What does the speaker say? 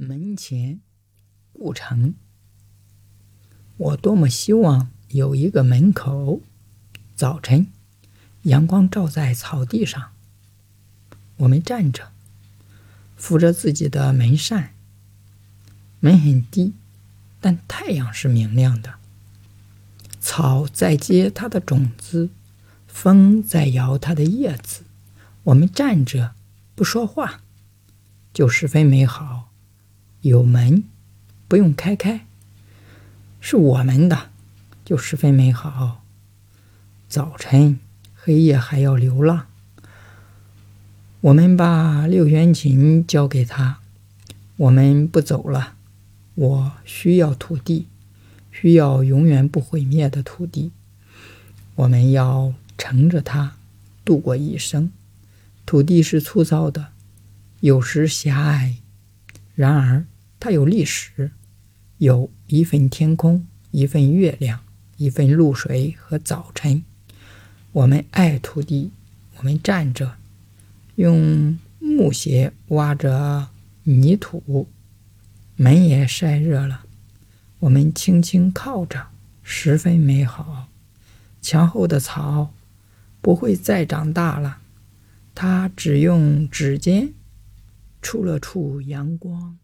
门前故城。我多么希望有一个门口。早晨，阳光照在草地上，我们站着，扶着自己的门扇。门很低，但太阳是明亮的。草在结它的种子，风在摇它的叶子。我们站着，不说话，就十分美好。有门，不用开开，是我们的，就十分美好。早晨，黑夜还要流浪。我们把六弦琴交给他，我们不走了。我需要土地，需要永远不毁灭的土地。我们要乘着它度过一生。土地是粗糙的，有时狭隘。然而，它有历史，有一份天空，一份月亮，一份露水和早晨。我们爱土地，我们站着，用木鞋挖着泥土，门也晒热了。我们轻轻靠着，十分美好。墙后的草不会再长大了，它只用指尖。触了触阳光。